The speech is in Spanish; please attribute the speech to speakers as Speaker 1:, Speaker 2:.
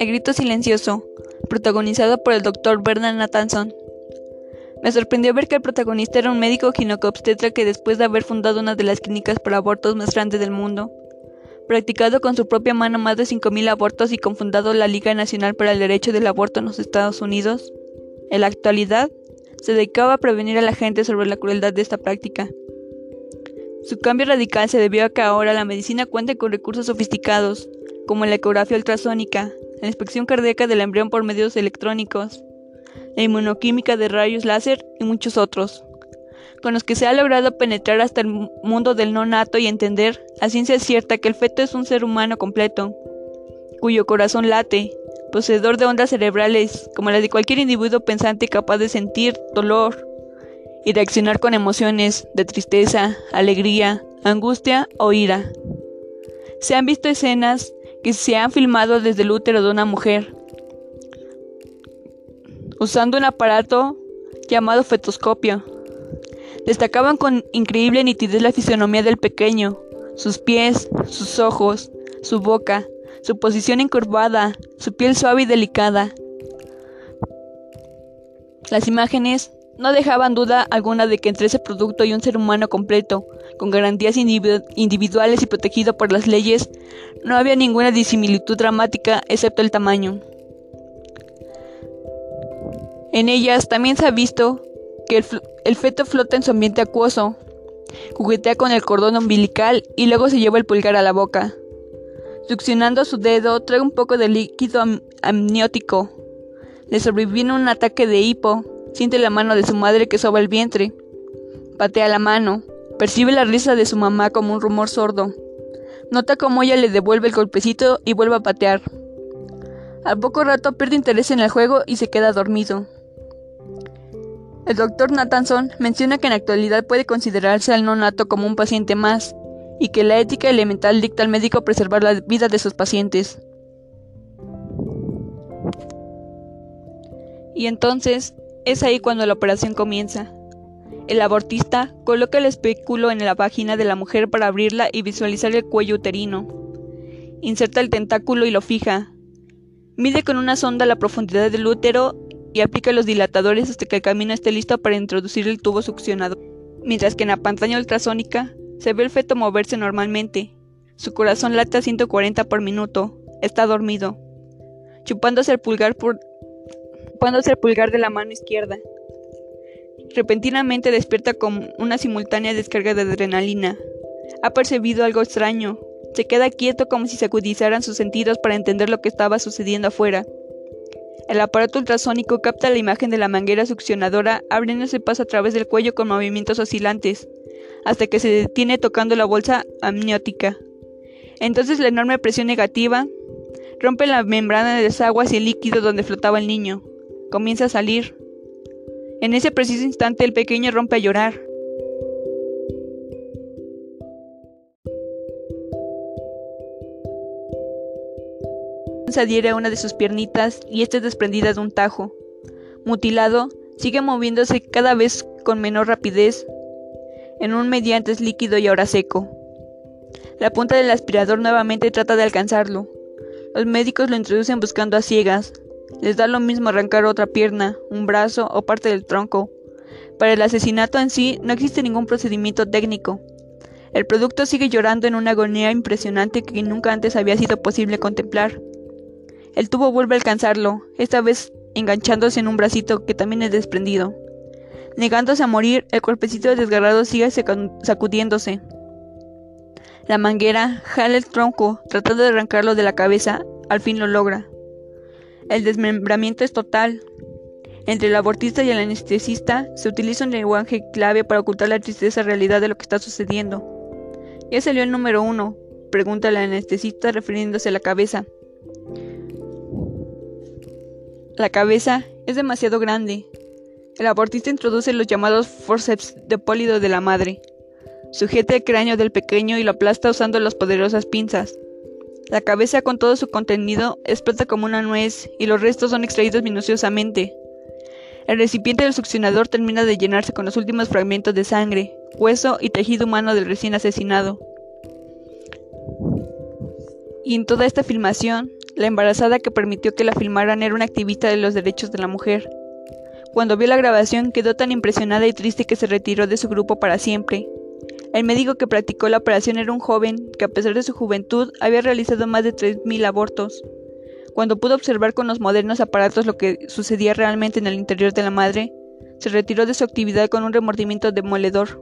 Speaker 1: El grito silencioso, protagonizado por el Dr. Bernard Nathanson. Me sorprendió ver que el protagonista era un médico ginecobstetra que después de haber fundado una de las clínicas para abortos más grandes del mundo, practicado con su propia mano más de 5.000 abortos y confundado la Liga Nacional para el Derecho del Aborto en los Estados Unidos, en la actualidad se dedicaba a prevenir a la gente sobre la crueldad de esta práctica. Su cambio radical se debió a que ahora la medicina cuenta con recursos sofisticados, como la ecografía ultrasónica, la inspección cardíaca del embrión por medios electrónicos, la inmunoquímica de rayos láser y muchos otros, con los que se ha logrado penetrar hasta el mundo del no nato y entender a ciencia cierta que el feto es un ser humano completo, cuyo corazón late, poseedor de ondas cerebrales como las de cualquier individuo pensante capaz de sentir dolor y reaccionar con emociones de tristeza, alegría, angustia o ira. Se han visto escenas que se han filmado desde el útero de una mujer, usando un aparato llamado fetoscopio. Destacaban con increíble nitidez la fisionomía del pequeño, sus pies, sus ojos, su boca, su posición encorvada, su piel suave y delicada. Las imágenes no dejaban duda alguna de que entre ese producto y un ser humano completo, con garantías individuales y protegido por las leyes, no había ninguna disimilitud dramática excepto el tamaño. En ellas también se ha visto que el, feto flota en su ambiente acuoso, juguetea con el cordón umbilical y luego se lleva el pulgar a la boca. Succionando su dedo, trae un poco de líquido amniótico. Le sobreviene un ataque de hipo. Siente la mano de su madre que soba el vientre. Patea la mano. Percibe la risa de su mamá como un rumor sordo. Nota cómo ella le devuelve el golpecito y vuelve a patear. Al poco rato pierde interés en el juego y se queda dormido. El doctor Nathanson menciona que en la actualidad puede considerarse al nonato como un paciente más, y que la ética elemental dicta al médico preservar la vida de sus pacientes. Y entonces es ahí cuando la operación comienza. El abortista coloca el espéculo en la vagina de la mujer para abrirla y visualizar el cuello uterino. Inserta el tentáculo y lo fija. Mide con una sonda la profundidad del útero y aplica los dilatadores hasta que el camino esté listo para introducir el tubo succionador. Mientras que en la pantalla ultrasónica se ve el feto moverse normalmente. Su corazón late a 140 por minuto. Está dormido. Chupándose el pulgar por el pulgar de la mano izquierda. Repentinamente despierta con una simultánea descarga de adrenalina. Ha percibido algo extraño. Se queda quieto como si se agudizaran sus sentidos para entender lo que estaba sucediendo afuera. El aparato ultrasónico capta la imagen de la manguera succionadora abriéndose paso a través del cuello con movimientos oscilantes hasta que se detiene tocando la bolsa amniótica. Entonces la enorme presión negativa rompe la membrana de desagües y el líquido donde flotaba el niño. Comienza a salir. En ese preciso instante el pequeño rompe a llorar. Se adhiere a una de sus piernitas y esta es desprendida de un tajo. Mutilado, sigue moviéndose cada vez con menor rapidez en un mediante líquido y ahora seco. La punta del aspirador nuevamente trata de alcanzarlo. Los médicos lo introducen buscando a ciegas. Les da lo mismo arrancar otra pierna, un brazo o parte del tronco. Para el asesinato en sí no existe ningún procedimiento técnico. El producto sigue llorando en una agonía impresionante que nunca antes había sido posible contemplar. El tubo vuelve a alcanzarlo, esta vez enganchándose en un bracito que también es desprendido. Negándose a morir, el cuerpecito desgarrado sigue sacudiéndose. La manguera jala el tronco, tratando de arrancarlo de la cabeza, al fin lo logra. El desmembramiento es total. Entre el abortista y el anestesista se utiliza un lenguaje clave para ocultar la tristeza realidad de lo que está sucediendo. ¿Ya salió el número uno? pregunta el anestesista refiriéndose a la cabeza. La cabeza es demasiado grande, el abortista introduce los llamados forceps de pólido de la madre. Sujeta el cráneo del pequeño y lo aplasta usando las poderosas pinzas. La cabeza con todo su contenido explota como una nuez y los restos son extraídos minuciosamente. El recipiente del succionador termina de llenarse con los últimos fragmentos de sangre, hueso y tejido humano del recién asesinado. Y en toda esta filmación, La embarazada que permitió que la filmaran era una activista de los derechos de la mujer. Cuando vio la grabación quedó tan impresionada y triste que se retiró de su grupo para siempre. El médico que practicó la operación era un joven que a pesar de su juventud había realizado más de 3.000 abortos. Cuando pudo observar con los modernos aparatos lo que sucedía realmente en el interior de la madre, se retiró de su actividad con un remordimiento demoledor.